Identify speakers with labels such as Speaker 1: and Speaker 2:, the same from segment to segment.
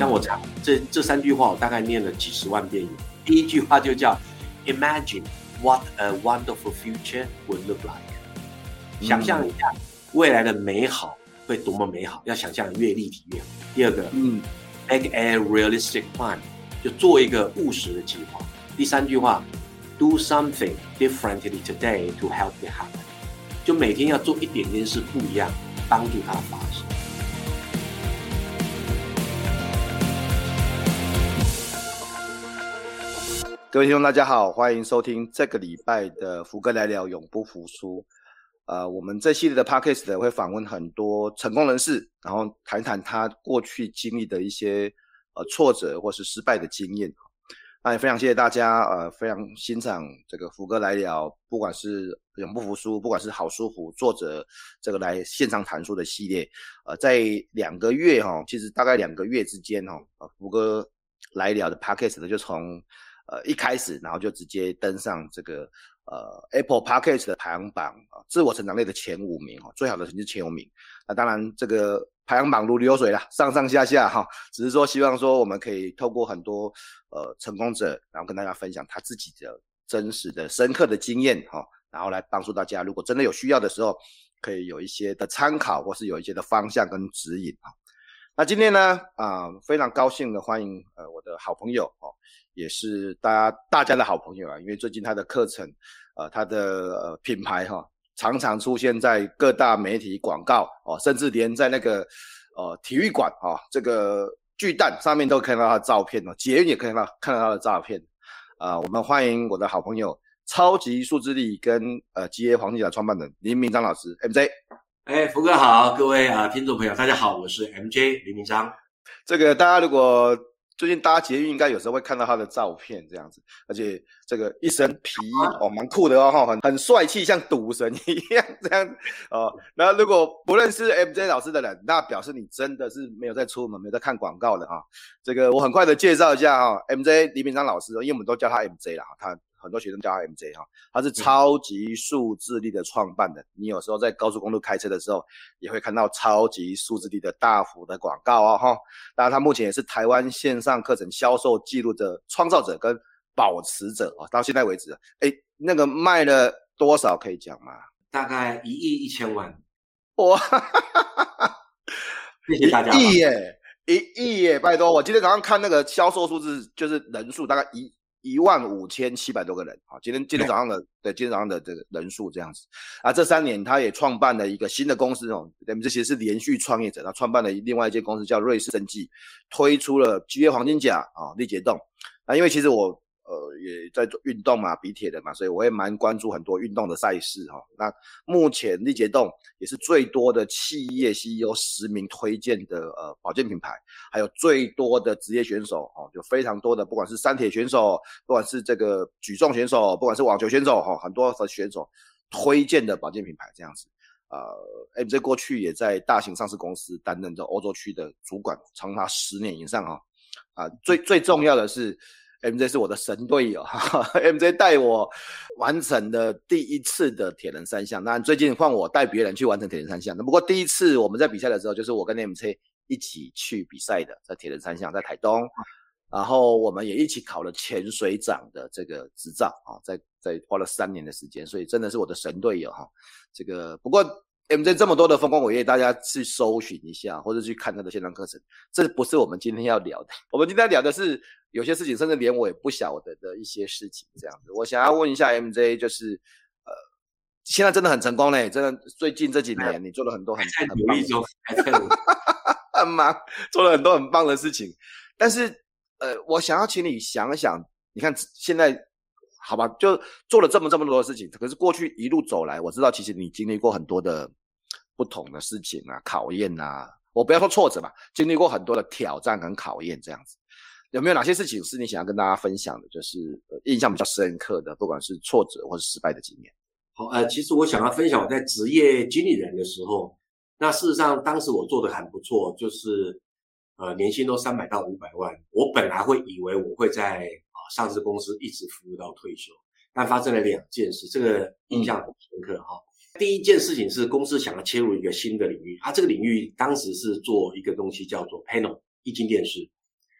Speaker 1: 像我这这这三句话，我大概念了几十万遍。第一句话就叫 “Imagine what a wonderful future would look like”，嗯、想象一下未来的美好会多么美好，要想象越立体越好。第二个，嗯，Make a realistic plan，就做一个务实的计划。第三句话，Do something differently today to help it happen，就每天要做一点点事不一样，帮助它发生。
Speaker 2: 各位听众，大家好，欢迎收听这个礼拜的福哥来聊永不服输。呃，我们这系列的 podcast 会访问很多成功人士，然后谈谈他过去经历的一些呃挫折或是失败的经验。那也非常谢谢大家，呃，非常欣赏这个福哥来聊，不管是永不服输，不管是好书福作者这个来现场谈书的系列。呃，在两个月哈，其实大概两个月之间哈，呃，福哥来聊的 podcast 就从呃，一开始，然后就直接登上这个呃 Apple Podcast 的排行榜啊，自我成长类的前五名哦，最好的成绩前五名。那当然，这个排行榜如流水啦，上上下下哈，只是说希望说我们可以透过很多呃成功者，然后跟大家分享他自己的真实的、深刻的经验哈，然后来帮助大家，如果真的有需要的时候，可以有一些的参考，或是有一些的方向跟指引啊。那今天呢，啊，非常高兴的欢迎呃我的好朋友哦。也是大家大家的好朋友啊，因为最近他的课程，呃，他的呃品牌哈，常常出现在各大媒体广告哦，甚至连在那个呃体育馆啊，这个巨蛋上面都看到他的照片哦，捷运也看到看到他的照片，啊，我们欢迎我的好朋友超级数字力跟呃吉耶黄金甲创办人林明章老师 MJ，
Speaker 1: 哎，福哥好，各位啊听众朋友大家好，我是 MJ 林明章，
Speaker 2: 这个大家如果。最近搭捷运应该有时候会看到他的照片这样子，而且这个一身皮衣哦，蛮酷的哦，很很帅气，像赌神一样这样哦。那如果不认识 MJ 老师的人，那表示你真的是没有在出门，没有在看广告的啊、哦。这个我很快的介绍一下哈、哦、，MJ 李炳章老师，因为我们都叫他 MJ 啦，他。很多学生叫他 MJ 哈，他是超级数字力的创办的。你有时候在高速公路开车的时候，也会看到超级数字力的大幅的广告哦哈。当然，他目前也是台湾线上课程销售记录的创造者跟保持者哦。到现在为止，哎，那个卖了多少可以讲吗？
Speaker 1: 大概一亿一千万。
Speaker 2: 哇，谢谢大家。一亿耶，一亿耶，拜托！我今天早上看那个销售数字，就是人数大概一。一万五千七百多个人，好，今天今天早上的对，今天早上的这个人数这样子。啊，这三年他也创办了一个新的公司哦，我们这些是连续创业者，他创办了另外一间公司叫瑞士生技，推出了吉耶黄金甲啊，力捷动，啊因为其实我。呃，也在做运动嘛，比铁的嘛，所以我也蛮关注很多运动的赛事哈。那目前力捷动也是最多的企业 CEO 实名推荐的呃保健品牌，还有最多的职业选手哦，就非常多的，不管是三铁选手，不管是这个举重选手，不管是网球选手哈，很多的选手推荐的保健品牌这样子。呃，MJ 过去也在大型上市公司担任着欧洲区的主管，长达十年以上哈。啊，最最重要的是。MJ 是我的神队友哈哈，MJ 带我完成的第一次的铁人三项。当然，最近换我带别人去完成铁人三项。那不过第一次我们在比赛的时候，就是我跟 MJ 一起去比赛的，在铁人三项，在台东。然后我们也一起考了潜水长的这个执照啊，在在花了三年的时间，所以真的是我的神队友哈。这个不过。MJ 这么多的风光伟业，大家去搜寻一下，或者去看他的线上课程。这不是我们今天要聊的。我们今天要聊的是有些事情，甚至连我也不晓得的一些事情。这样子，我想要问一下 MJ，就是呃，现在真的很成功嘞，真的最近这几年你做了很多很很棒的，很忙，做了很多很棒的事情。但是呃，我想要请你想一想，你看现在。好吧，就做了这么这么多的事情，可是过去一路走来，我知道其实你经历过很多的不同的事情啊，考验啊，我不要说挫折吧，经历过很多的挑战跟考验这样子。有没有哪些事情是你想要跟大家分享的？就是印象比较深刻的，不管是挫折或是失败的经验。
Speaker 1: 好，呃，其实我想要分享我在职业经理人的时候，那事实上当时我做的很不错，就是呃年薪都三百到五百万。我本来会以为我会在啊上市公司一直服务到退休，但发生了两件事，这个印象很深刻哈。第一件事情是公司想要切入一个新的领域，它、啊、这个领域当时是做一个东西叫做 Panel 液晶电视。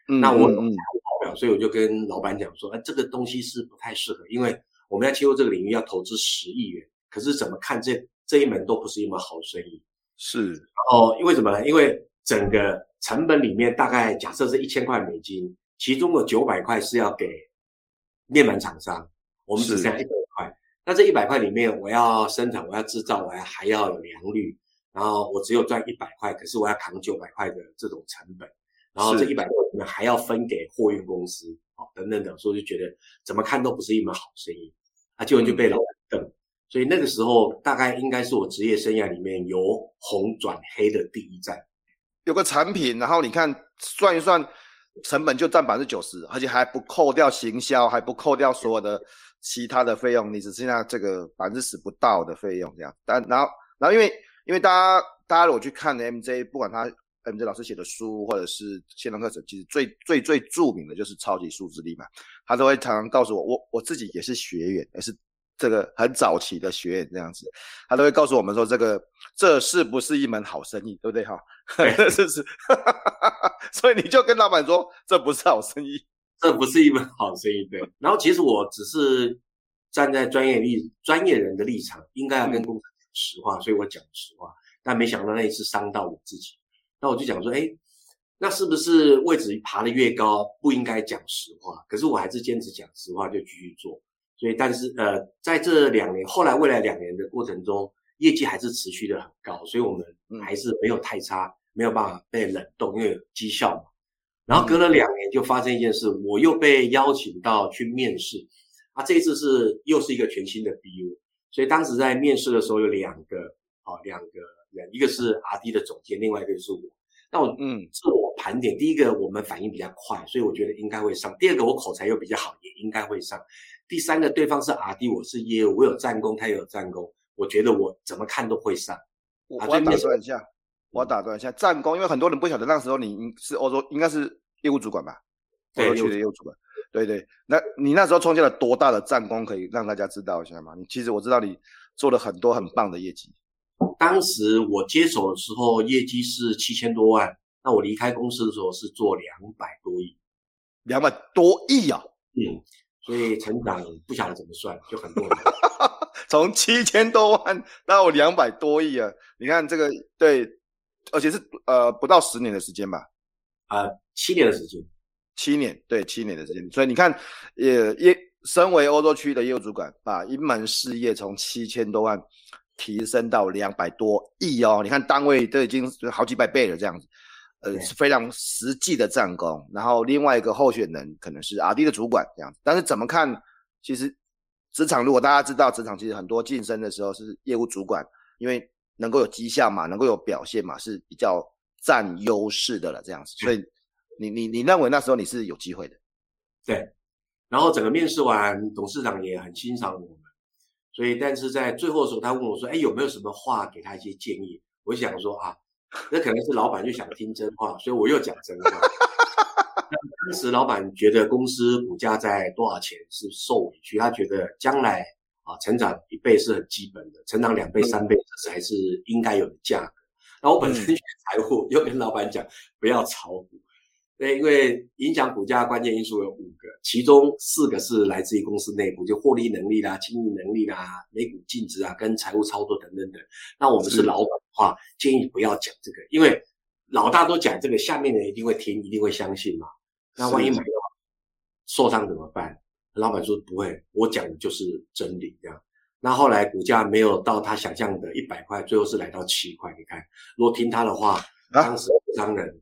Speaker 1: 那我有财务报表，所以我就跟老板讲说，哎，这个东西是不太适合，因为我们要切入这个领域要投资十亿元，可是怎么看这这一门都不是一门好生意。
Speaker 2: 是，
Speaker 1: 然后因为什么呢？因为整个成本里面大概假设是一千块美金，其中的九百块是要给面板厂商，我们只剩下一百块。是那这一百块里面，我要生产，我要制造，我要还要有良率，然后我只有赚一百块，可是我要扛九百块的这种成本。然后这一百块里面还要分给货运公司，哦，等等等，所以就觉得怎么看都不是一门好生意，啊，结果就被老板瞪。所以那个时候大概应该是我职业生涯里面由红转黑的第一站。
Speaker 2: 有个产品，然后你看算一算，成本就占百分之九十，而且还不扣掉行销，还不扣掉所有的其他的费用，你只剩下这个百分之十不到的费用这样。但然后然后因为因为大家大家如果去看 MJ，不管他。MJ 老师写的书或者是线上课程，其实最最最著名的就是超级数字力嘛。他都会常常告诉我，我我自己也是学员，也是这个很早期的学员这样子。他都会告诉我们说，这个这是不是一门好生意，对不对哈？这是是，所以你就跟老板说，这不是好生意，
Speaker 1: 这不是一门好生意。对。然后其实我只是站在专业立专业人的立场，应该要跟工厂讲实话，嗯、所以我讲实话。但没想到那一次伤到我自己。那我就讲说，哎，那是不是位置爬得越高，不应该讲实话？可是我还是坚持讲实话，就继续做。所以，但是呃，在这两年，后来未来两年的过程中，业绩还是持续的很高，所以我们还是没有太差，没有办法被冷冻，因为有绩效嘛。然后隔了两年，就发生一件事，我又被邀请到去面试，啊，这一次是又是一个全新的 BU，所以当时在面试的时候有两个，啊，两个人。一个是 R&D 的总监，另外一个就是我。那我嗯，自我盘点，第一个我们反应比较快，所以我觉得应该会上。第二个我口才又比较好，也应该会上。第三个对方是 R&D，我是业务，我有战功，他也有战功，我觉得我怎么看都会上。
Speaker 2: 我我打断一下，我打断一下，战功，因为很多人不晓得那时候你是欧洲，应该是业务主管吧？欧洲区的业务主管。对对，那你那时候创建了多大的战功，可以让大家知道一下吗？你其实我知道你做了很多很棒的业绩。
Speaker 1: 当时我接手的时候，业绩是七千多万。那我离开公司的时候是做两百多亿，
Speaker 2: 两百多亿啊！
Speaker 1: 嗯，所以成长不晓得怎么算，就很多。
Speaker 2: 从七千多万到两百多亿啊！你看这个，对，而且是呃不到十年的时间吧？
Speaker 1: 啊、呃，七年的时间，
Speaker 2: 七年，对，七年的时间。所以你看，也业身为欧洲区的业务主管，把一门事业从七千多万。提升到两百多亿哦，你看单位都已经好几百倍了，这样子，呃，是非常实际的战功。然后另外一个候选人可能是 RD 的主管这样子，但是怎么看？其实职场如果大家知道，职场其实很多晋升的时候是业务主管，因为能够有绩效嘛，能够有表现嘛，是比较占优势的了，这样子。所以你你你认为那时候你是有机会的？
Speaker 1: 对。然后整个面试完，董事长也很欣赏我。所以，但是在最后的时候，他问我说：“哎，有没有什么话给他一些建议？”我想说啊，那可能是老板就想听真话，所以我又讲真话。当时老板觉得公司股价在多少钱是受委屈，他觉得将来啊成长一倍是很基本的，成长两倍、三倍这才是应该有的价格。那我本身学财务，又跟老板讲不要炒股。对，因为影响股价关键因素有五个，其中四个是来自于公司内部，就获利能力啦、经营能力啦、每股净值啊、跟财务操作等等等。那我们是老板的话，建议不要讲这个，因为老大都讲这个，下面的人一定会听，一定会相信嘛。那万一没有受伤怎么办？老板说不会，我讲的就是真理这样。那后来股价没有到他想象的一百块，最后是来到七块。你看，如果听他的话，当时商人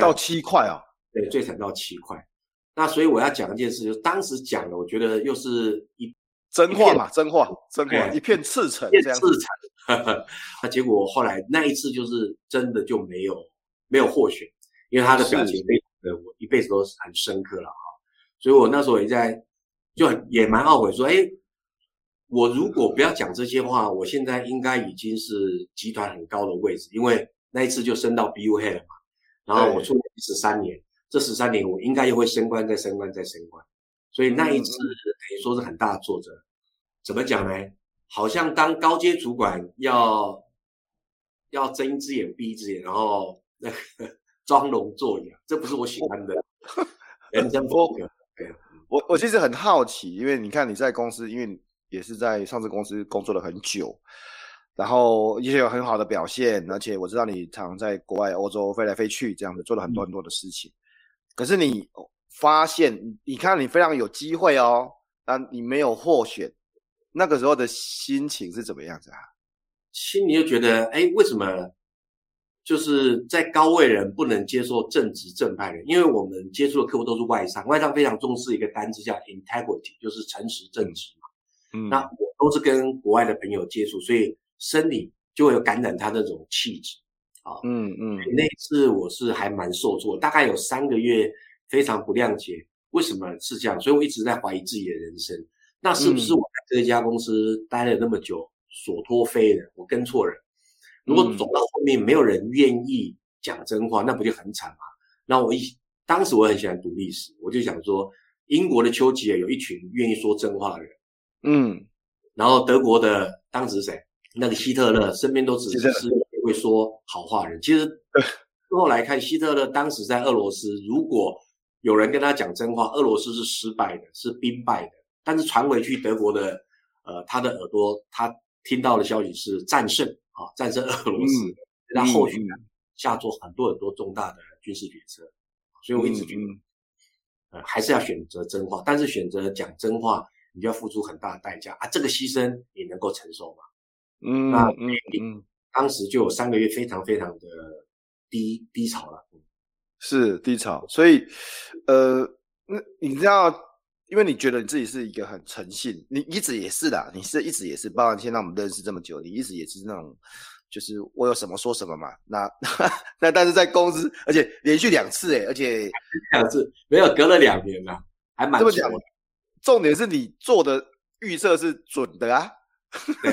Speaker 2: 到七块啊。
Speaker 1: 对，最惨到七块，那所以我要讲一件事，就是当时讲的，我觉得又是一
Speaker 2: 真话嘛，真话，真话，一片赤诚，这样
Speaker 1: 赤诚。那结果后来那一次就是真的就没有没有获选，因为他的表情非常的，我一辈子都很深刻了哈。所以我那时候也在就也蛮懊悔，说，哎，我如果不要讲这些话，我现在应该已经是集团很高的位置，因为那一次就升到 BU Head 了嘛。然后我做了十三年，这十三年我应该又会升官，再升官，再升官。所以那一次等于说是很大的挫折，怎么讲呢？好像当高阶主管要要睁一只眼闭一只眼，然后那个 装聋作哑，这不是我喜欢的人生风格。
Speaker 2: 我我其实很好奇，因为你看你在公司，因为也是在上市公司工作了很久，然后也有很好的表现，而且我知道你常在国外欧洲飞来飞去，这样子做了很多很多的事情，嗯、可是你。发现你看你非常有机会哦，但你没有获选，那个时候的心情是怎么样子啊？
Speaker 1: 心里就觉得，哎，为什么就是在高位人不能接受正直正派人？因为我们接触的客户都是外商，外商非常重视一个单字叫 integrity，就是诚实正直嘛。嗯，那我都是跟国外的朋友接触，所以生理就会有感染他那种气质啊。嗯嗯，那一次我是还蛮受挫，大概有三个月。非常不谅解，为什么是这样？所以我一直在怀疑自己的人生。那是不是我在这一家公司待了那么久所托非人？我跟错人。如果走到后面没有人愿意讲真话，那不就很惨吗？那我一当时我很喜欢读历史，我就想说，英国的丘吉尔有一群愿意说真话的人，嗯，然后德国的当时谁？那个希特勒身边都只是会说好话的人。其实后来看希特勒当时在俄罗斯，如果有人跟他讲真话，俄罗斯是失败的，是兵败的。但是传回去德国的，呃，他的耳朵，他听到的消息是战胜啊，战胜俄罗斯。他、嗯、后续呢，下做很多很多重大的军事决策。所以我一直觉得，嗯、呃，还是要选择真话。但是选择讲真话，你就要付出很大的代价啊。这个牺牲你能够承受吗？嗯，那嗯嗯，当时就有三个月非常非常的低低潮了。
Speaker 2: 是低潮，所以，呃，那你知道，因为你觉得你自己是一个很诚信，你一直也是的，你是一直也是，包括现在我们认识这么久，你一直也是那种，就是我有什么说什么嘛。那 那但是在公司，而且连续两次诶，而且
Speaker 1: 两次没有隔了两年了，还蛮这么讲。
Speaker 2: 重点是你做的预测是准的啊。对。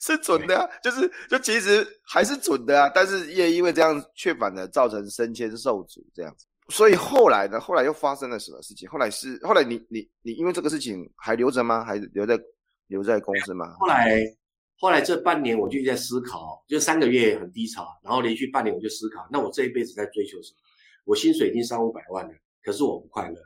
Speaker 2: 是准的啊，就是就其实还是准的啊，但是也因为这样，却反而造成升迁受阻这样子。所以后来呢，后来又发生了什么事情？后来是后来你你你因为这个事情还留着吗？还留在留在公司吗？
Speaker 1: 后来后来这半年我就在思考，就三个月很低潮，然后连续半年我就思考，那我这一辈子在追求什么？我薪水已经三五百万了，可是我不快乐。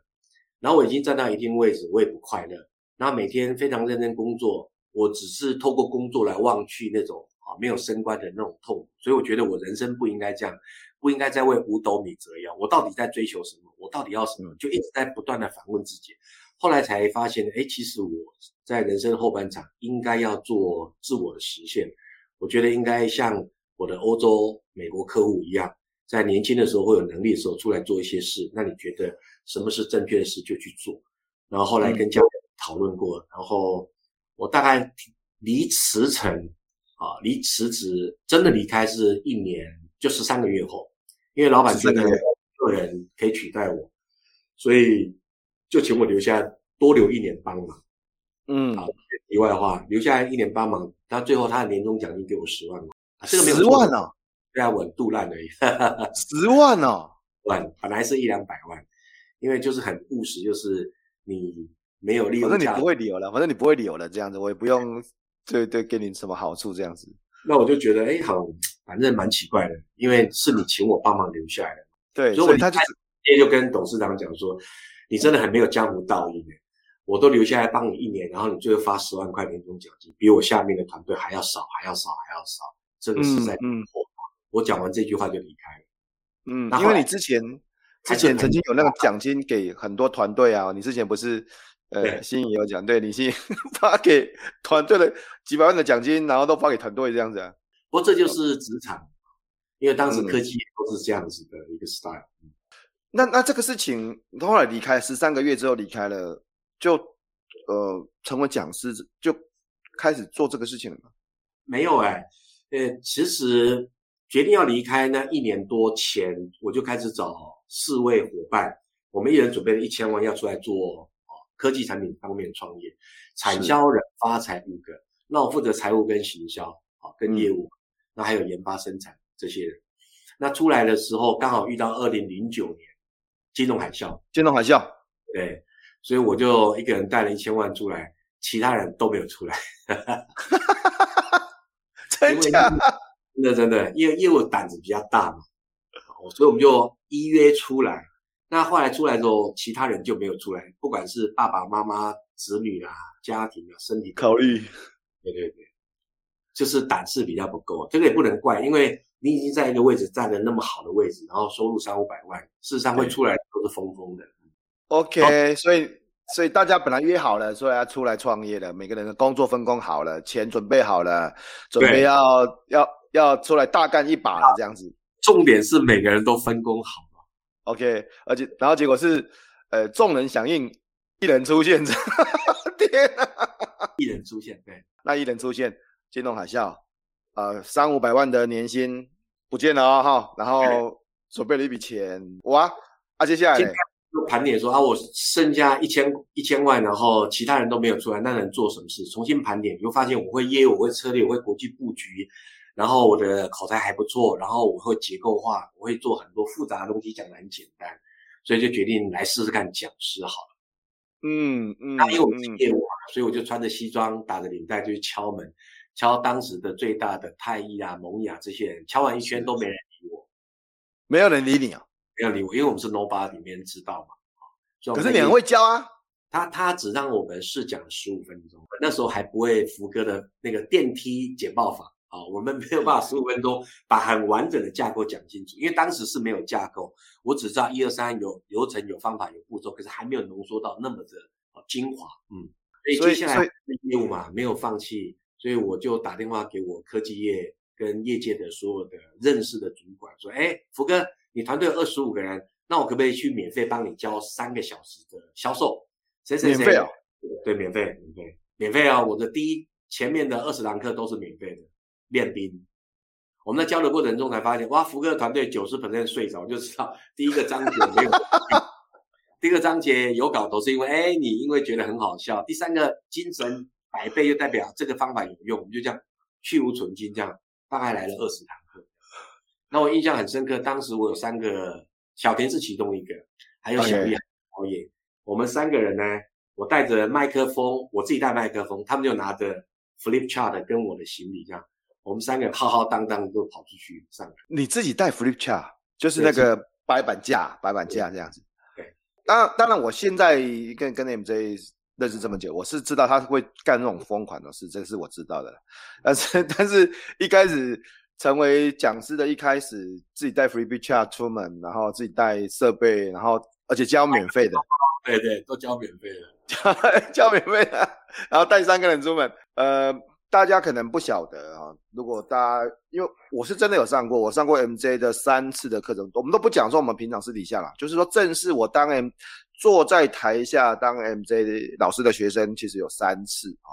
Speaker 1: 然后我已经站到一定位置，我也不快乐。然后每天非常认真工作。我只是透过工作来忘去那种啊没有升官的那种痛，所以我觉得我人生不应该这样，不应该再为五斗米折腰。我到底在追求什么？我到底要什么？就一直在不断的反问自己。后来才发现，哎，其实我在人生后半场应该要做自我的实现。我觉得应该像我的欧洲、美国客户一样，在年轻的时候或有能力的时候出来做一些事。那你觉得什么是正确的事就去做。然后后来跟家人讨论过，然后。我大概离辞呈啊，离辞职真的离开是一年，就十三个月后，因为老板觉得没有人可以取代我，所以就请我留下多留一年帮忙。嗯，好，题外话，留下来一年帮忙，他最后他的年终奖金给我十万块，这个没有
Speaker 2: 十万哦，
Speaker 1: 对啊，稳肚烂而已，
Speaker 2: 十万哦，
Speaker 1: 万本来是一两百万，因为就是很务实，就是你。没有利用，
Speaker 2: 反正你不会留了，反正你不会留了，这样子我也不用对对给你什么好处这样子。
Speaker 1: 那我就觉得，哎，好，反正蛮奇怪的，因为是你请我帮忙留下来的。
Speaker 2: 对，
Speaker 1: 所以他
Speaker 2: 就直
Speaker 1: 接就跟董事长讲说，你真的很没有江湖道义，我都留下来帮你一年，然后你最后发十万块年终奖金，比我下面的团队还要少，还要少，还要少，这个实在嗯，我讲完这句话就离开了。
Speaker 2: 嗯，因为你之前之前曾经有那个奖金给很多团队啊，你之前不是？呃，新也有讲，对，你新 发给团队的几百万的奖金，然后都发给团队这样子啊。
Speaker 1: 不过这就是职场，因为当时科技也都是这样子的一个 style。
Speaker 2: 那那这个事情，后来离开十三个月之后离开了，就呃成为讲师就开始做这个事情了吗？
Speaker 1: 没有哎、欸，呃，其实决定要离开那一年多前，我就开始找四位伙伴，我们一人准备了一千万要出来做科技产品方面创业，产销人发财五个，那我负责财务跟行销啊，跟业务，那还有研发生产这些人。那出来的时候刚好遇到二零零九年金融海啸，
Speaker 2: 金融海啸，
Speaker 1: 对，所以我就一个人带了一千万出来，其他人都没有出来。
Speaker 2: 真假？
Speaker 1: 真的真的，因为业务胆子比较大嘛，所以我们就依约出来。那后来出来之后，其他人就没有出来，不管是爸爸妈妈、子女啊、家庭啊、身体
Speaker 2: 考虑，
Speaker 1: 对对对，就是胆识比较不够。这个也不能怪，因为。你已经在一个位置站了那么好的位置，然后收入三五百万，事实上会出来都是疯疯的。
Speaker 2: OK，所以所以大家本来约好了，说要出来创业的，每个人的工作分工好了，钱准备好了，准备要要要出来大干一把了，这样子。
Speaker 1: 重点是每个人都分工好了。
Speaker 2: OK，而且然后结果是，呃，众人响应，一人出现，天啊，
Speaker 1: 一人出现，对，
Speaker 2: 那一人出现，金融海啸。呃，三五百万的年薪不见了哦，哈，然后准备了一笔钱，哇，啊，接下来
Speaker 1: 就盘点说啊，我剩下一千一千万，然后其他人都没有出来，那能做什么事？重新盘点，你会发现我会业务，我会策略，我会国际布局，然后我的口才还不错，然后我会结构化，我会做很多复杂的东西，讲得很简单，所以就决定来试试看讲师好了。
Speaker 2: 嗯嗯，
Speaker 1: 那因为我是业务嘛，所以我就穿着西装，打着领带就去敲门。敲当时的最大的太一啊、萌芽这些人，敲完一圈都没人理我，
Speaker 2: 没有人理你啊，
Speaker 1: 没有理我，因为我们是 nobody，没人知道嘛。
Speaker 2: 可是你很会教啊，
Speaker 1: 他他只让我们试讲十五分钟，那时候还不会福哥的那个电梯简报法啊，我们没有办法十五分钟把很完整的架构讲清楚，因为当时是没有架构，我只知道一二三有流程、有方法、有步骤，可是还没有浓缩到那么的精华。嗯，所以接下来业务嘛，没有放弃。所以我就打电话给我科技业跟业界的所有的认识的主管，说：“哎，福哥，你团队二十五个人，那我可不可以去免费帮你教三个小时的销售？谁谁谁？免费哦？对，免费，免费，免费啊！我的第一前面的二十堂课都是免费的练兵。我们在教的过程中才发现，哇，福哥的团队九十 percent 睡着，就知道第一个章节没有，第一个章节有搞头是因为，哎，你因为觉得很好笑。第三个精神。”百倍就代表这个方法有用，我们就这样去无存菁，这样大概来了二十堂课。那我印象很深刻，当时我有三个，小田是其中一个，还有小叶、导演，我们三个人呢，我带着麦克风，我自己带麦克风，他们就拿着 flip chart 跟我的行李这样，我们三个人浩浩荡荡都跑出去上课。
Speaker 2: 你自己带 flip chart，就是那个白板架，白板架这样子。
Speaker 1: 对，
Speaker 2: 当然，当然，我现在跟跟 MJ。认识这么久，我是知道他会干那种疯狂的事，这个是我知道的。但是，但是一开始成为讲师的一开始，自己带 Flipchart 出门，然后自己带设备，然后而且交免费的，
Speaker 1: 对对，都交免费的，
Speaker 2: 交交免费的，然后带三个人出门。呃，大家可能不晓得啊，如果大家因为我是真的有上过，我上过 MJ 的三次的课程，我们都不讲说我们平常私底下啦，就是说正式我当 M。坐在台下当 MJ 老师的学生，其实有三次啊。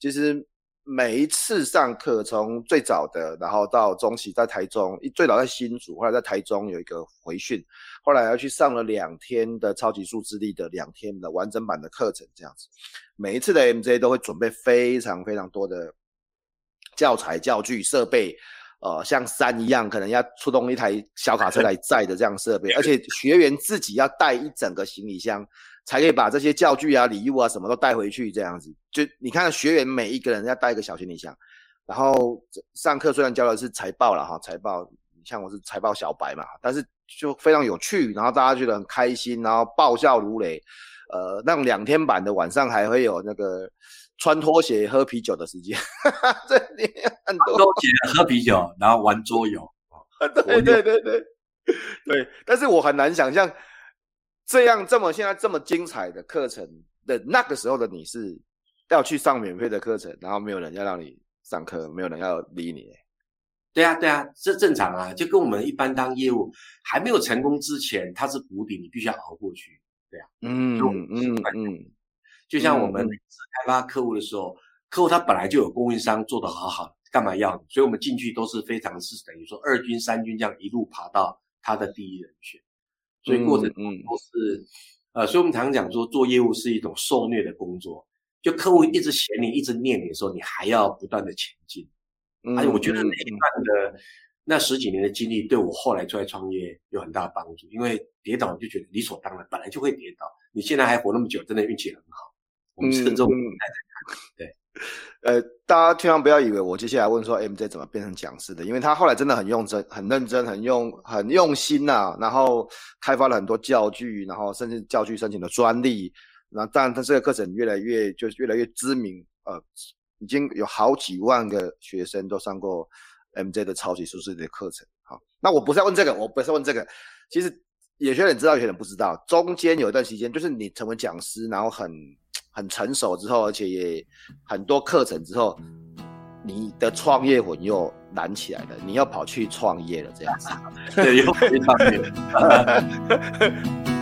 Speaker 2: 其实每一次上课，从最早的，然后到中期在台中，最早在新竹，后来在台中有一个回训，后来要去上了两天的超级数字力的两天的完整版的课程，这样子。每一次的 MJ 都会准备非常非常多的教材、教具、设备。呃，像山一样，可能要出动一台小卡车 来载的这样设备，而且学员自己要带一整个行李箱，才可以把这些教具啊、礼物啊什么都带回去。这样子，就你看学员每一个人要带一个小行李箱，然后上课虽然教的是财报了哈，财报，你像我是财报小白嘛，但是就非常有趣，然后大家觉得很开心，然后爆笑如雷。呃，那种两天版的晚上还会有那个。穿拖鞋喝啤酒的时间，这里很多。拖
Speaker 1: 鞋喝啤酒，然后玩桌游。
Speaker 2: 对对对对 对。但是我很难想象这样这么现在这么精彩的课程的那个时候的你是要去上免费的课程，然后没有人要让你上课，没有人要理你。
Speaker 1: 对啊对啊，这正常啊，就跟我们一般当业务还没有成功之前，它是谷底，你必须要熬过去。对啊，
Speaker 2: 嗯嗯嗯。嗯
Speaker 1: 就像我们开发客户的时候，客户他本来就有供应商做得好好，干嘛要？所以我们进去都是非常是等于说二军三军这样一路爬到他的第一人选，所以过程中都是呃，所以我们常常讲说做业务是一种受虐的工作，就客户一直嫌你，一直念你的时候，你还要不断的前进。而且我觉得那一段的。那十几年的经历对我后来出来创业有很大的帮助，因为跌倒就觉得理所当然，本来就会跌倒。你现在还活那么久，真的运气很好。嗯嗯、对，
Speaker 2: 呃，大家千万不要以为我接下来问说 MJ 怎么变成讲师的，因为他后来真的很用真、很认真、很用、很用心呐、啊，然后开发了很多教具，然后甚至教具申请的专利，然后当然他这个课程越来越就越来越知名，呃，已经有好几万个学生都上过。MJ 的超级舒适的课程，好，那我不是要问这个，我不是要问这个，其实有些人知道，有些人不知道。中间有一段时间，就是你成为讲师，然后很很成熟之后，而且也很多课程之后，你的创业魂又燃起来了，你要跑去创业了，这样子，
Speaker 1: 对，又跑去创业。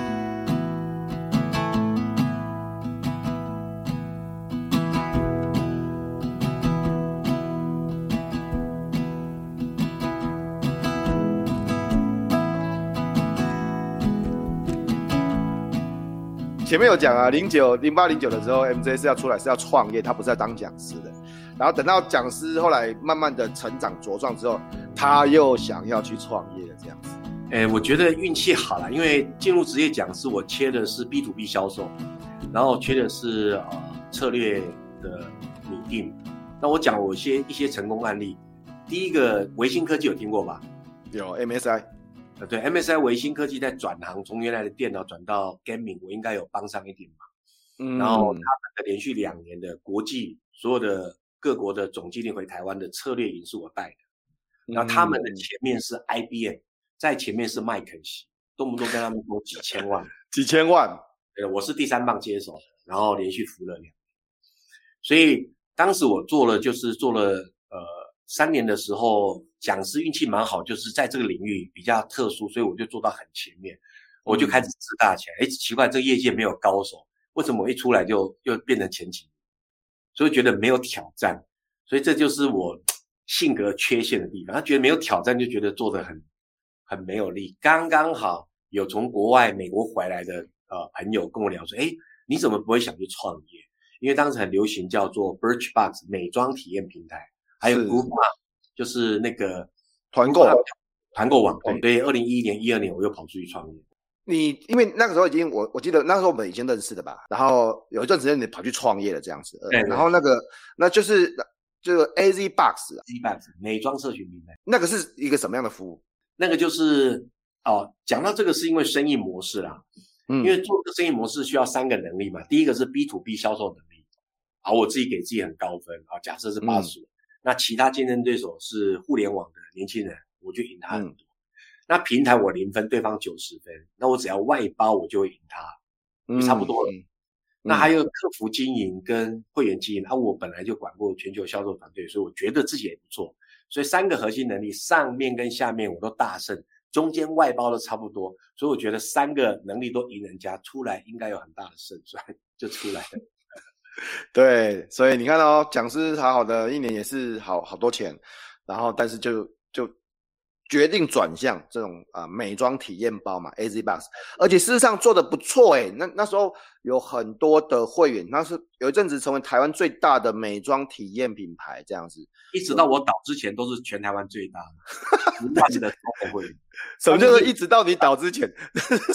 Speaker 2: 前面有讲啊，零九零八零九的时候，MJ 是要出来是要创业，他不是要当讲师的。然后等到讲师后来慢慢的成长茁壮之后，他又想要去创业了，这样子。
Speaker 1: 哎、欸，我觉得运气好了，因为进入职业讲师，我切的是 B to B 销售，然后缺的是呃策略的拟定。那我讲我一些一些成功案例，第一个维新科技有听过吧？
Speaker 2: 有 MSI。
Speaker 1: 呃，对，MSI 维新科技在转行，从原来的电脑转到 gaming，我应该有帮上一点忙。嗯，然后他们的连续两年的国际所有的各国的总经理回台湾的策略营是我带的。然后他们的前面是 IBM，在前面是麦肯锡，动不动跟他们说几千万，
Speaker 2: 几千万。
Speaker 1: 对，我是第三棒接手，然后连续服了两年。所以当时我做了，就是做了呃三年的时候。讲师运气蛮好，就是在这个领域比较特殊，所以我就做到很前面，我就开始自大起来。哎、嗯，奇怪，这个业界没有高手，为什么我一出来就又变成前几名？所以觉得没有挑战，所以这就是我 性格缺陷的地方。他觉得没有挑战，就觉得做得很很没有力。刚刚好有从国外美国回来的呃朋友跟我聊说，哎，你怎么不会想去创业？因为当时很流行叫做 Birchbox 美妆体验平台，还有 Groupon 就是那个
Speaker 2: 团购
Speaker 1: 团购网，对，对，二零一一年、一二年我又跑出去创业。
Speaker 2: 你因为那个时候已经我我记得那个时候我们已经认识的吧，然后有一段时间你跑去创业了这样子，对，然后那个那就是就 AZ Box
Speaker 1: AZ Box 美妆社群平台，
Speaker 2: 那个是一个什么样的服务？
Speaker 1: 那个就是哦，讲到这个是因为生意模式啦，嗯，因为做这个生意模式需要三个能力嘛，第一个是 B to B 销售能力，好，我自己给自己很高分，好，假设是八十。那其他竞争对手是互联网的年轻人，我就赢他很多。嗯、那平台我零分，对方九十分，那我只要外包我就会赢他，就差不多了。嗯、那还有客服经营跟会员经营，啊、我本来就管过全球销售团队，所以我觉得自己也不错。所以三个核心能力，上面跟下面我都大胜，中间外包的差不多，所以我觉得三个能力都赢人家，出来应该有很大的胜算，就出来了。
Speaker 2: 对，所以你看哦，讲师好好的一年也是好好多钱，然后但是就就决定转向这种啊、呃、美妆体验包嘛，AZ Box，而且事实上做的不错诶，那那时候有很多的会员，那是有一阵子成为台湾最大的美妆体验品牌这样子，
Speaker 1: 一直到我倒之前都是全台湾最大的，大的会员。
Speaker 2: 什么叫做一直到你倒之前？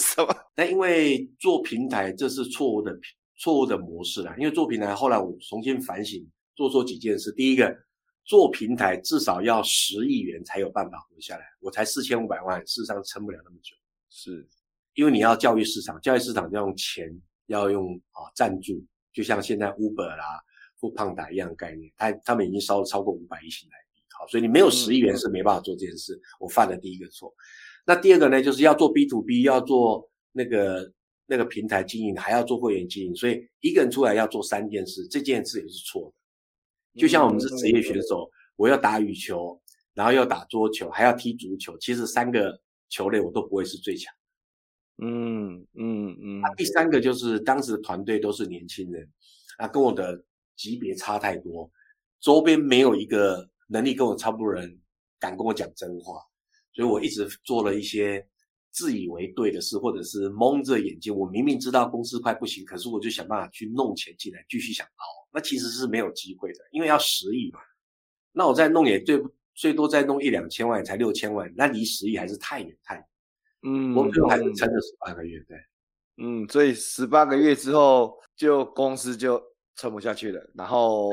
Speaker 2: 什么？
Speaker 1: 那因为做平台这是错误的平。错误的模式啦，因为做平台后来我重新反省，做错几件事。第一个，做平台至少要十亿元才有办法活下来，我才四千五百万，事实上撑不了那么久。
Speaker 2: 是，
Speaker 1: 因为你要教育市场，教育市场要用钱，要用啊赞助，就像现在 Uber 啦、Foodpanda 一样的概念，他他们已经烧了超过五百亿新台币，好，所以你没有十亿元是没办法做这件事。嗯、我犯了第一个错。那第二个呢，就是要做 B to B，要做那个。那个平台经营还要做会员经营，所以一个人出来要做三件事，这件事也是错的。就像我们是职业选手，我要打羽球，然后要打桌球，还要踢足球，其实三个球类我都不会是最强。
Speaker 2: 嗯嗯嗯。
Speaker 1: 第三个就是当时的团队都是年轻人，啊，跟我的级别差太多，周边没有一个能力跟我差不多人敢跟我讲真话，所以我一直做了一些自以为对的事，或者是蒙着眼睛。我明明知道公司快不行，可是我就想办法去弄钱进来，继续想熬。那其实是没有机会的，因为要十亿嘛。那我再弄也最最多再弄一两千万，才六千万，那离十亿还是太远太远。
Speaker 2: 嗯，
Speaker 1: 我最后还是撑了十八个月，对。
Speaker 2: 嗯，所以十八个月之后，就公司就撑不下去了。然后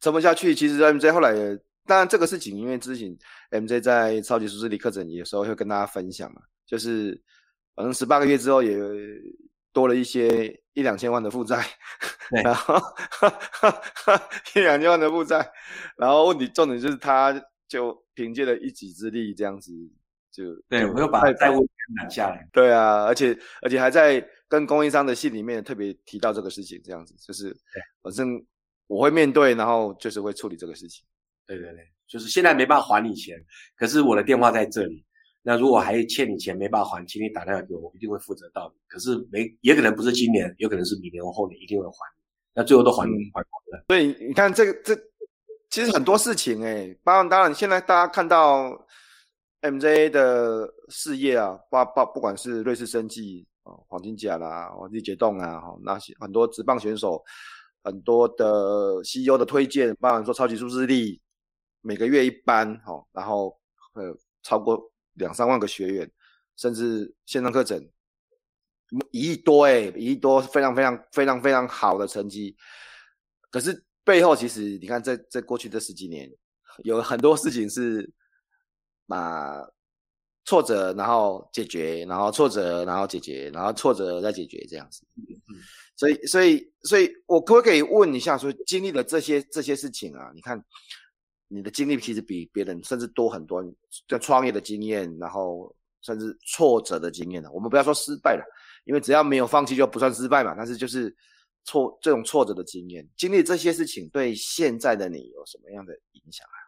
Speaker 2: 撑不下去，其实 MJ 后来也，当然这个事情，因为之前 MJ 在超级数字力课程有时候会跟大家分享嘛，就是反正十八个月之后也多了一些一两千万的负债，然后 一两千万的负债，然后问题重点就是他就凭借了一己之力这样子就
Speaker 1: 对，我又把债务揽下来，
Speaker 2: 对啊，而且而且还在跟供应商的信里面特别提到这个事情，这样子就是反正我会面对，然后就是会处理这个事情。
Speaker 1: 对对对，就是现在没办法还你钱，可是我的电话在这里。那如果还欠你钱没办法还，请你打电话给我，我一定会负责到底。可是没，也可能不是今年，有可能是明年或后年一定会还。那最后都还你还光了。
Speaker 2: 所以你看这个这，其实很多事情诶、欸，当然当然，现在大家看到 MJ 的事业啊，包包不管是瑞士生技哦、黄金甲啦、黄金解冻啊，那些很多职棒选手，很多的 CEO 的推荐，包含说超级数字力。每个月一班，哦，然后呃超过两三万个学员，甚至线上课程一亿多哎，一亿多，非常非常非常非常好的成绩。可是背后其实你看，在在过去这十几年，有很多事情是把挫折然后解决，然后挫折然后解决，然后挫折再解决这样子。所以所以所以我可不可以问一下，说经历了这些这些事情啊，你看。你的经历其实比别人甚至多很多，在创业的经验，然后甚至挫折的经验呢。我们不要说失败了，因为只要没有放弃就不算失败嘛。但是就是挫这种挫折的经验，经历这些事情，对现在的你有什么样的影响啊？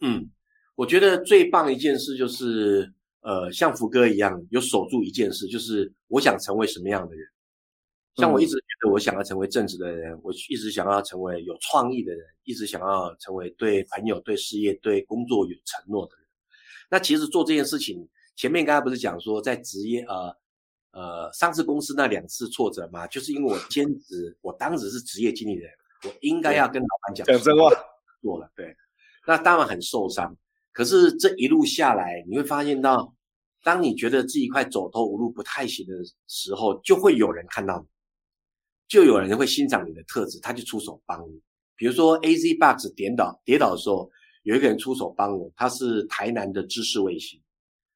Speaker 1: 嗯，我觉得最棒一件事就是，呃，像福哥一样，有守住一件事，就是我想成为什么样的人。像我一直觉得我想要成为正直的人，嗯、我一直想要成为有创意的人，一直想要成为对朋友、对事业、对工作有承诺的人。那其实做这件事情，前面刚才不是讲说，在职业呃呃上市公司那两次挫折吗？就是因为我兼职，我当时是职业经理人，我应该要跟老板讲
Speaker 2: 讲真话，
Speaker 1: 做了对。那当然很受伤，可是这一路下来，你会发现到，当你觉得自己快走投无路、不太行的时候，就会有人看到你。就有人会欣赏你的特质，他就出手帮你。比如说，AZ Box 跌倒跌倒的时候，有一个人出手帮我，他是台南的知识卫星，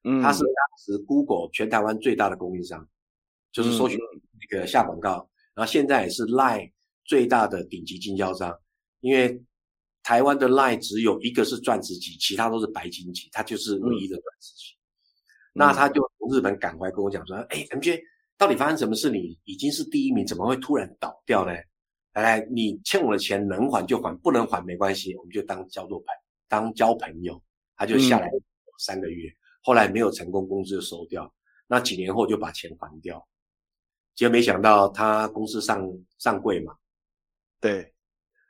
Speaker 1: 嗯，他是当时 Google 全台湾最大的供应商，就是搜寻那个下广告，嗯、然后现在也是 Line 最大的顶级经销商，因为台湾的 Line 只有一个是钻石级，其他都是白金级，他就是唯一的钻石级。嗯、那他就从日本赶回来跟我讲说：“哎、嗯，MJ。”到底发生什么事？你已经是第一名，怎么会突然倒掉呢？来来，你欠我的钱能还就还，不能还没关系，我们就当交做朋，当交朋友。他就下来三个月，嗯、后来没有成功，公司就收掉。那几年后就把钱还掉。结果没想到他公司上上柜嘛，
Speaker 2: 对，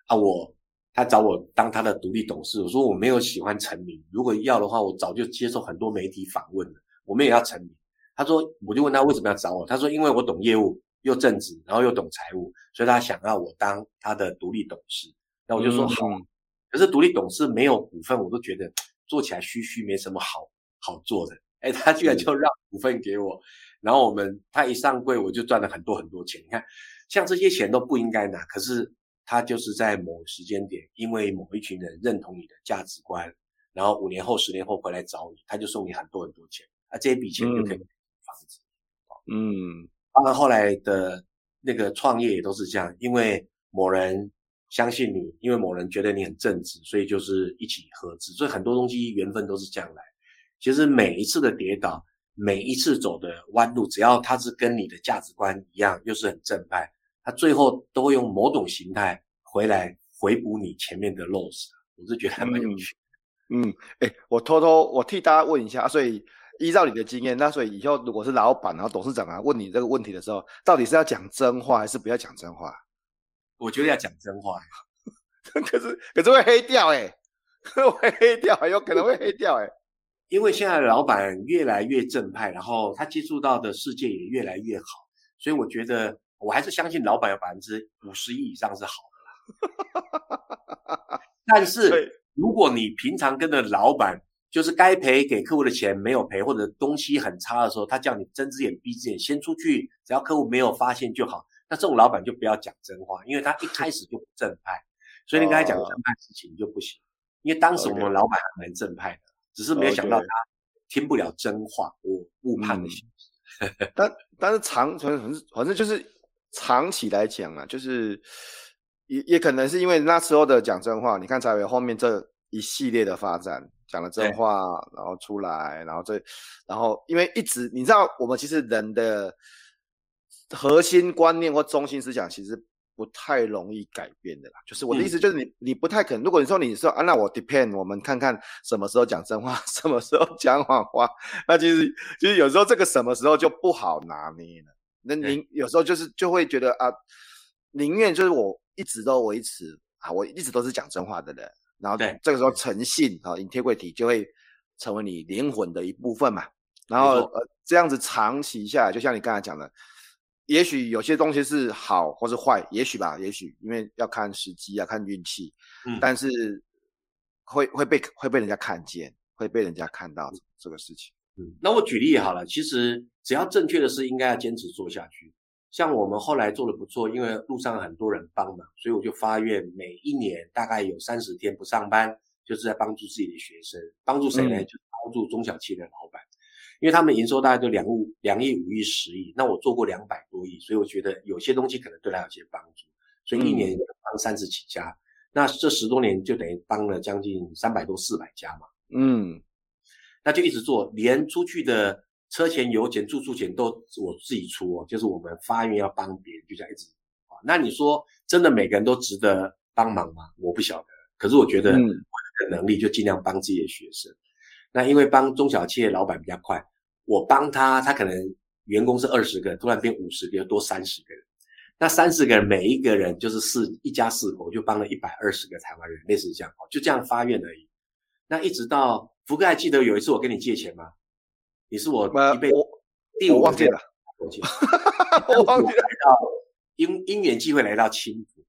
Speaker 1: 啊我他找我当他的独立董事，我说我没有喜欢成名，如果要的话，我早就接受很多媒体访问了，我们也要成名。他说，我就问他为什么要找我？他说，因为我懂业务，又正直，然后又懂财务，所以他想要我当他的独立董事。那我就说好，嗯、可是独立董事没有股份，我都觉得做起来虚虚，没什么好好做的。哎，他居然就让股份给我，然后我们他一上柜，我就赚了很多很多钱。你看，像这些钱都不应该拿，可是他就是在某时间点，因为某一群人认同你的价值观，然后五年后、十年后回来找你，他就送你很多很多钱，啊，这一笔钱就可以、嗯。
Speaker 2: 嗯，
Speaker 1: 当然后来的那个创业也都是这样，因为某人相信你，因为某人觉得你很正直，所以就是一起合资，所以很多东西缘分都是这样来。其实每一次的跌倒，每一次走的弯路，只要他是跟你的价值观一样，又是很正派，他最后都会用某种形态回来回补你前面的 loss。我是觉得还蛮有趣。
Speaker 2: 嗯，哎、我偷偷我替大家问一下，所以。依照你的经验，那所以以后如果是老板然后董事长啊问你这个问题的时候，到底是要讲真话还是不要讲真话？
Speaker 1: 我觉得要讲真话。
Speaker 2: 可是可是会黑掉哎、欸，会黑掉，有可能会黑掉哎、欸。
Speaker 1: 因为现在的老板越来越正派，然后他接触到的世界也越来越好，所以我觉得我还是相信老板有百分之五十一以上是好的啦。但是如果你平常跟着老板，就是该赔给客户的钱没有赔，或者东西很差的时候，他叫你睁只眼闭只眼先出去，只要客户没有发现就好。那这种老板就不要讲真话，因为他一开始就不正派，所以你跟他讲正派事情就不行。因为当时我们老板还蛮正派的。只是没有想到他听不了真话，我误判的心。
Speaker 2: 但但是长反正反正就是长期来讲啊，就是也也可能是因为那时候的讲真话，你看才有后面这一系列的发展，讲了真话，然后出来，然后这然后因为一直你知道，我们其实人的核心观念或中心思想其实。不太容易改变的啦，就是我的意思，就是你、嗯、你不太可能。如果你说你说啊，那我 depend，我们看看什么时候讲真话，什么时候讲谎话，那其实其实有时候这个什么时候就不好拿捏了。那您有时候就是就会觉得啊，宁愿就是我一直都维持啊，我一直都是讲真话的人，然后这个时候诚信啊，integrity 就会成为你灵魂的一部分嘛。然后呃这样子长期下来，就像你刚才讲的。也许有些东西是好或是坏，也许吧，也许因为要看时机，啊看运气，嗯，但是会会被会被人家看见，会被人家看到这个事情。
Speaker 1: 嗯，那我举例好了，其实只要正确的事，应该要坚持做下去。像我们后来做的不错，因为路上很多人帮忙，所以我就发愿每一年大概有三十天不上班，就是在帮助自己的学生，帮助谁呢？嗯，就是帮助中小企业的老板。因为他们营收大概都两亿、两亿、五亿、十亿，那我做过两百多亿，所以我觉得有些东西可能对他有些帮助，所以一年帮三十几家，嗯、那这十多年就等于帮了将近三百多、四百家嘛。嗯，那就一直做，连出去的车钱、油钱、住宿钱都我自己出哦，就是我们发愿要帮别人，就这样一直啊。那你说真的每个人都值得帮忙吗？我不晓得，可是我觉得我的能力就尽量帮自己的学生。嗯、那因为帮中小企业老板比较快。我帮他，他可能员工是二十个，突然变五十个，多三十个人。那三十个人，每一个人就是四一家四口，就帮了一百二十个台湾人，类似这样，就这样发愿而已。那一直到福哥还记得有一次我跟你借钱吗？你是我一辈第五个借的，我记得，我忘记了。因因缘际会来到青浦，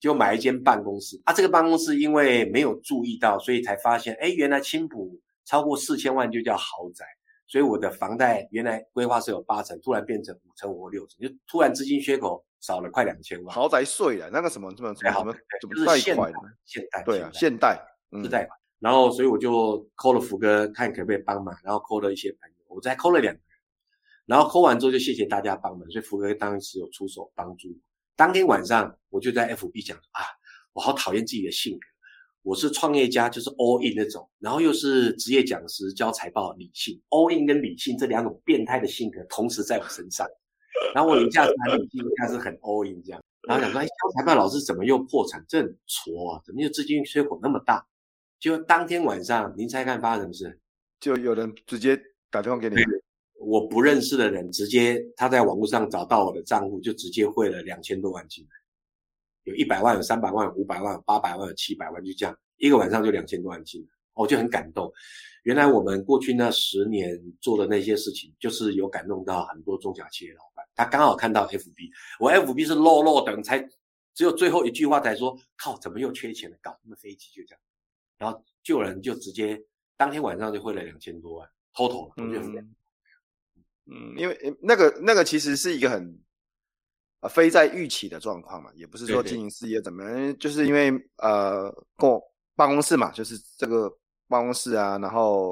Speaker 1: 就买一间办公室啊。这个办公室因为没有注意到，所以才发现，哎，原来青浦超过四千万就叫豪宅。所以我的房贷原来规划是有八成，突然变成五成或六成，就突然资金缺口少了快两千万。
Speaker 2: 豪宅税了，那个什么什么什么什么，
Speaker 1: 就是现贷，现贷，
Speaker 2: 对啊，现贷
Speaker 1: 是贷款。然后所以我就 call 了福哥，看可不可以帮忙，然后 call 了一些我再扣了两个人，然后扣完之后就谢谢大家帮忙，所以福哥当时有出手帮助我。当天晚上我就在 FB 讲啊，我好讨厌自己的性格。我是创业家，就是 all in 那种，然后又是职业讲师教财报理性，all in 跟理性这两种变态的性格同时在我身上。然后我一下子很理性，一下子很 all in 这样。然后想说，哎，教财报老师怎么又破产？这很挫啊！怎么又资金缺口那么大？就当天晚上，您猜看发生什么事？
Speaker 2: 就有人直接打电话给你，
Speaker 1: 我不认识的人直接他在网络上找到我的账户，就直接汇了两千多万进来。有一百万，有三百万，五百万，八百万，七百万，就这样一个晚上就两千多万进来，我就很感动。原来我们过去那十年做的那些事情，就是有感动到很多中小企业老板。他刚好看到 FB，我 FB 是落落等，才只有最后一句话才说，靠，怎么又缺钱了？搞什么飞机就这样，然后就有人就直接当天晚上就汇了两千多万觉得
Speaker 2: 嗯，因为那个那个其实是一个很。非在预期的状况嘛，也不是说经营事业怎么样，对对，就是因为呃，过办公室嘛，就是这个办公室啊，然后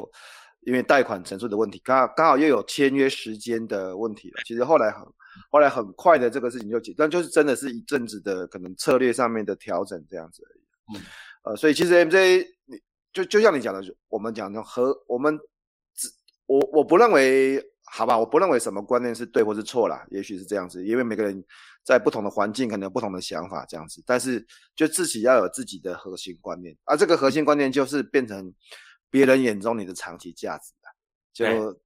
Speaker 2: 因为贷款成数的问题，刚好刚好又有签约时间的问题了。其实后来很后来很快的这个事情就解，但就是真的是一阵子的可能策略上面的调整这样子而已。嗯，呃，所以其实 MJ 你就就像你讲的，我们讲的和我们我我不认为。好吧，我不认为什么观念是对或是错啦，也许是这样子，因为每个人在不同的环境可能有不同的想法这样子，但是就自己要有自己的核心观念，而这个核心观念就是变成别人眼中你的长期价值就就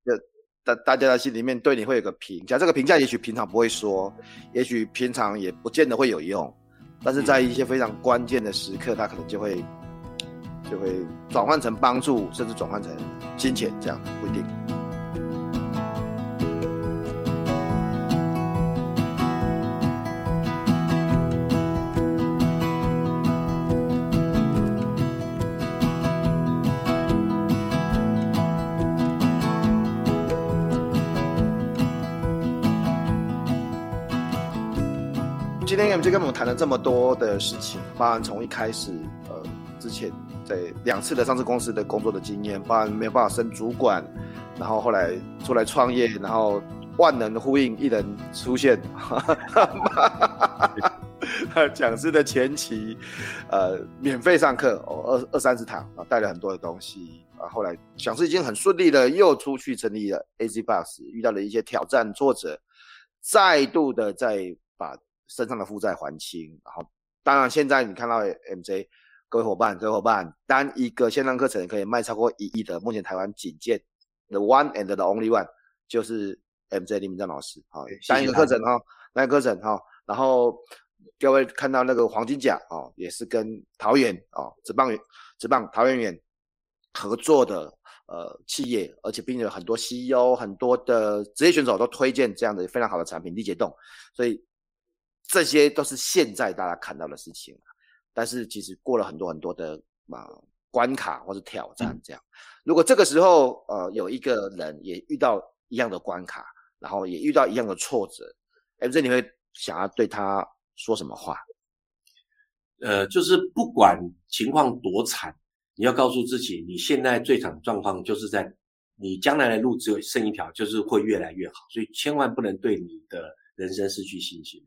Speaker 2: 大大家的心里面对你会有个评价，这个评价也许平常不会说，也许平常也不见得会有用，但是在一些非常关键的时刻，他可能就会就会转换成帮助，甚至转换成金钱，这样不一定。今天 MJ 跟我们谈了这么多的事情，包含从一开始，呃，之前在两次的上市公司的工作的经验，包含没有办法升主管，然后后来出来创业，然后万能的呼应一人出现，哈哈哈，讲师的前期，呃，免费上课哦，二二三十堂啊，带了很多的东西啊，后来讲师已经很顺利的又出去成立了 AZBox，遇到了一些挑战挫折，再度的再把。身上的负债还清，然后当然现在你看到 MJ 各位伙伴，各位伙伴，单一个线上课程可以卖超过一亿的，目前台湾仅见 the one and the only one 就是 MJ 林明正老师，好，单一个课程哈，单一个课程哈，然后各位看到那个黄金甲哦，也是跟桃园哦，职棒职棒桃园园合作的呃企业，而且并且有很多 CEO 很多的职业选手都推荐这样的非常好的产品力解冻，所以。这些都是现在大家看到的事情，但是其实过了很多很多的啊关卡或者挑战，这样。如果这个时候呃有一个人也遇到一样的关卡，然后也遇到一样的挫折，MJ 你会想要对他说什么话？
Speaker 1: 呃，就是不管情况多惨，你要告诉自己，你现在最惨状况就是在你将来的路只有剩一条，就是会越来越好，所以千万不能对你的人生失去信心。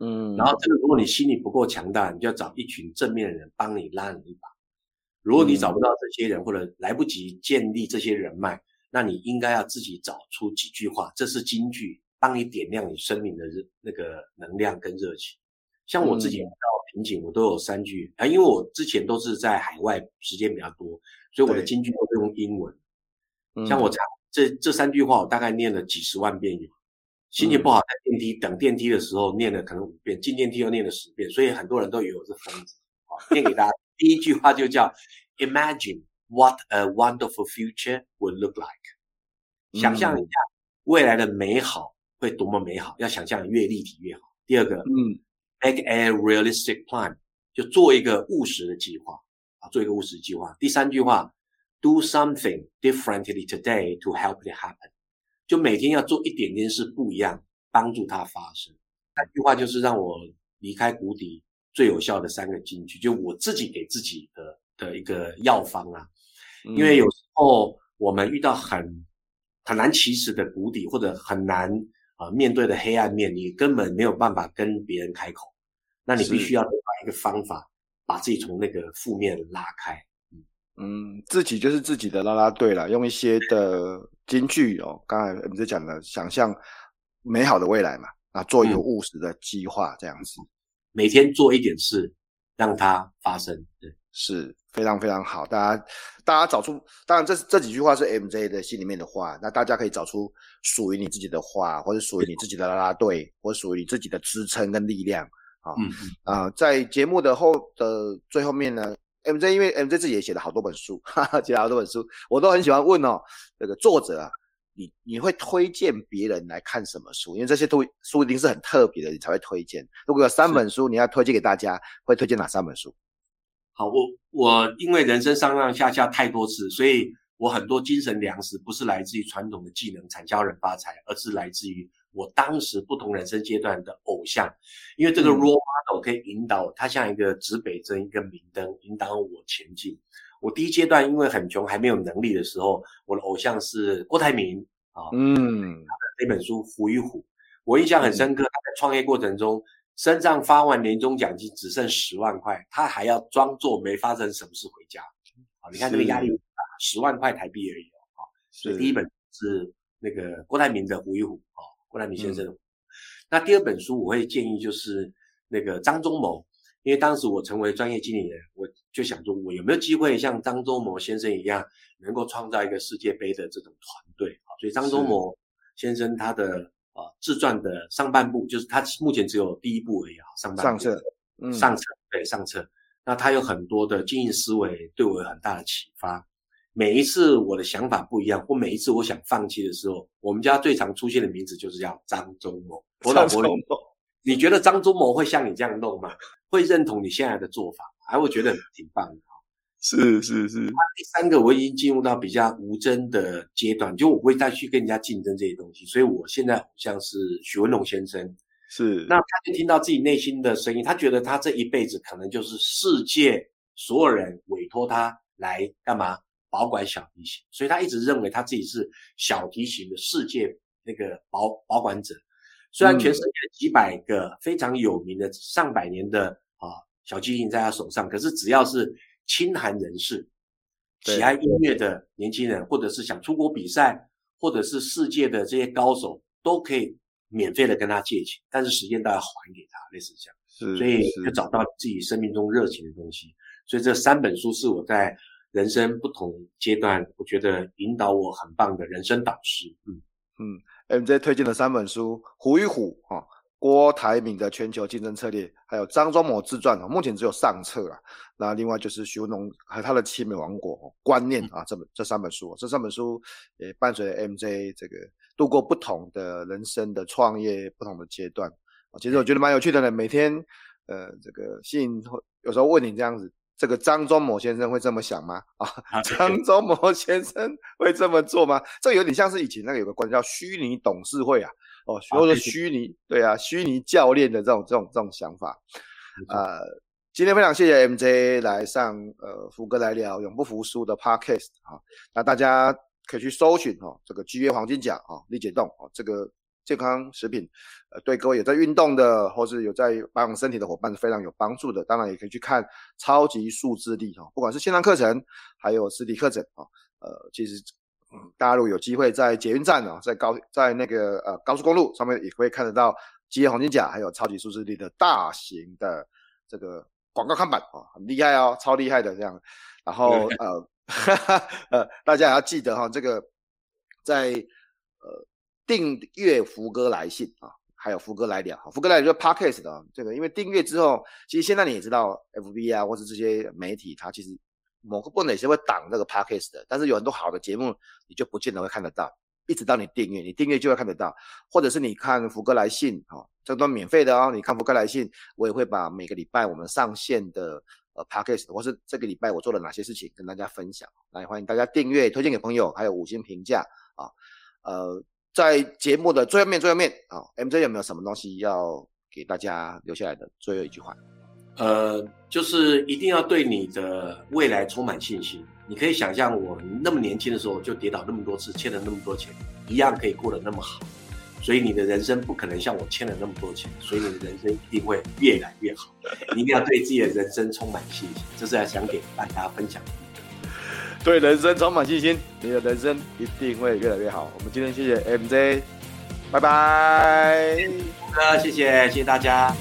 Speaker 1: 嗯，然后这个，如果你心理不够强大，你就要找一群正面的人帮你拉你一把。如果你找不到这些人，或者来不及建立这些人脉，那你应该要自己找出几句话，这是金句，帮你点亮你生命的热那个能量跟热情。像我自己遇到瓶颈，我都有三句啊，因为我之前都是在海外时间比较多，所以我的金句都是用英文。像我这这这三句话，我大概念了几十万遍有。心情不好，在电梯等电梯的时候念了可能五遍，进电梯又念了十遍，所以很多人都以为我是疯子。好，念给大家，第一句话就叫 Imagine what a wonderful future would look like。想象一下未来的美好会多么美好，要想象越立体越好。第二个，嗯，Make a realistic plan，就做一个务实的计划啊，做一个务实的计划。第三句话，Do something differently today to help it happen。就每天要做一点点事不一样，帮助它发生。那句话就是让我离开谷底最有效的三个金句，就我自己给自己的的一个药方啊。因为有时候我们遇到很很难启齿的谷底，或者很难啊、呃、面对的黑暗面，你根本没有办法跟别人开口。那你必须要找一个方法，把自己从那个负面拉开。嗯
Speaker 2: 嗯，自己就是自己的啦啦队了，用一些的。金句哦，刚才我们就讲了，想象美好的未来嘛，啊，做一个务实的计划，这样子，
Speaker 1: 每天做一点事，让它发生，对，
Speaker 2: 是非常非常好。大家，大家找出，当然这这几句话是 MJ 的心里面的话，那大家可以找出属于你自己的话，或者属于你自己的啦啦队，或属于你自己的支撑跟力量，啊，嗯嗯啊，在节目的后的最后面呢。MJ 因为 MJ 自己也写了好多本书，哈哈，写了好多本书，我都很喜欢问哦，这个作者啊，你你会推荐别人来看什么书？因为这些都书一定是很特别的，你才会推荐。如果有三本书你要推荐给大家，会推荐哪三本书？
Speaker 1: 好，我我因为人生上上下下太多次，所以我很多精神粮食不是来自于传统的技能产销人发财，而是来自于。我当时不同人生阶段的偶像，因为这个 role model 可以引导他像一个指北针、一个明灯，引导我前进。我第一阶段因为很穷，还没有能力的时候，我的偶像是郭台铭啊，嗯，他的那本书《虎与虎》，我印象很深刻。他在创业过程中，身上发完年终奖金只剩十万块，他还要装作没发生什么事回家。啊，你看这个压力十万块台币而已哦。所以第一本是那个郭台铭的《虎与虎》啊。郭台铭先生，嗯，那第二本书我会建议就是那个张忠谋，因为当时我成为专业经理人，我就想说，我有没有机会像张忠谋先生一样，能够创造一个世界杯的这种团队啊？所以张忠谋先生他的啊自传的上半部，就是他目前只有第一部而已啊，上半部
Speaker 2: 上册，嗯，
Speaker 1: 上册对上册。那他有很多的经营思维，对我有很大的启发。每一次我的想法不一样，或每一次我想放弃的时候，我们家最常出现的名字就是叫张忠谋。我老婆，你觉得张忠谋会像你这样弄吗？会认同你现在的做法，还会觉得挺棒的。
Speaker 2: 是是是。
Speaker 1: 第三个，我已经进入到比较无争的阶段，就我不会再去跟人家竞争这些东西。所以我现在好像是许文龙先生。
Speaker 2: 是，
Speaker 1: 那他就听到自己内心的声音，他觉得他这一辈子可能就是世界所有人委托他来干嘛保管小提琴，所以他一直认为他自己是小提琴的世界那个保保管者。虽然全世界几百个非常有名的上百年的啊小提琴在他手上，可是只要是清寒人士、喜爱音乐的年轻人，或者是想出国比赛，或者是世界的这些高手，都可以。免费的跟他借钱，但是时间都要还给他，类似这
Speaker 2: 样。
Speaker 1: 所以就找到自己生命中热情的东西。所以这三本书是我在人生不同阶段，我觉得引导我很棒的人生导师。嗯
Speaker 2: 嗯，MJ 推荐的三本书，《虎与虎》哦。郭台铭的全球竞争策略，还有张忠谋自传啊目前只有上册啊。那另外就是徐文龙和他的七美王国观念啊，这本这三本书，这三本书也伴随 MJ 这个度过不同的人生的创业不同的阶段啊。其实我觉得蛮有趣的呢，每天呃这个信有时候问你这样子，这个张忠谋先生会这么想吗？啊，张忠谋先生会这么做吗？这有点像是以前那个有个关叫虚拟董事会啊。哦，或者虚拟，对啊，虚拟教练的这种这种这种想法，呃，今天非常谢谢 MJ 来上呃福哥来聊永不服输的 Podcast 啊，那大家可以去搜寻哦，这个 GA 黄金甲啊，立解冻啊，这个健康食品，呃，对各位有在运动的或是有在保养身体的伙伴是非常有帮助的，当然也可以去看超级数字力哈，不管是线上课程还有实体课程啊，呃，其实。嗯，大家如果有机会在捷运站啊，在高在那个呃高速公路上面，也会看得到 GA 黄金甲还有超级数字力的大型的这个广告看板啊，很厉害哦，超厉害的这样。然后呃哈哈 呃，大家也要记得哈，这个在呃订阅福哥来信啊，还有福哥来聊，福哥来聊就是 Podcast 的这个，因为订阅之后，其实现在你也知道，FB 啊或是这些媒体，它其实。某个部分也是会挡这个 podcast 的，但是有很多好的节目，你就不见得会看得到。一直到你订阅，你订阅就会看得到，或者是你看福哥来信，哈、哦，这都免费的哦。你看福哥来信，我也会把每个礼拜我们上线的呃 podcast，或是这个礼拜我做了哪些事情跟大家分享。来，欢迎大家订阅，推荐给朋友，还有五星评价啊。呃，在节目的最后面，最后面啊，MJ 有没有什么东西要给大家留下来的最后一句话？
Speaker 1: 呃，就是一定要对你的未来充满信心。你可以想象，我那么年轻的时候就跌倒那么多次，欠了那么多钱，一样可以过得那么好。所以你的人生不可能像我欠了那么多钱，所以你的人生一定会越来越好。你一定要对自己的人生充满信心，这是要想给大家分享的。
Speaker 2: 对人生充满信心，你的人生一定会越来越好。我们今天谢谢 MJ，拜拜。
Speaker 1: 好的，谢谢谢谢大家。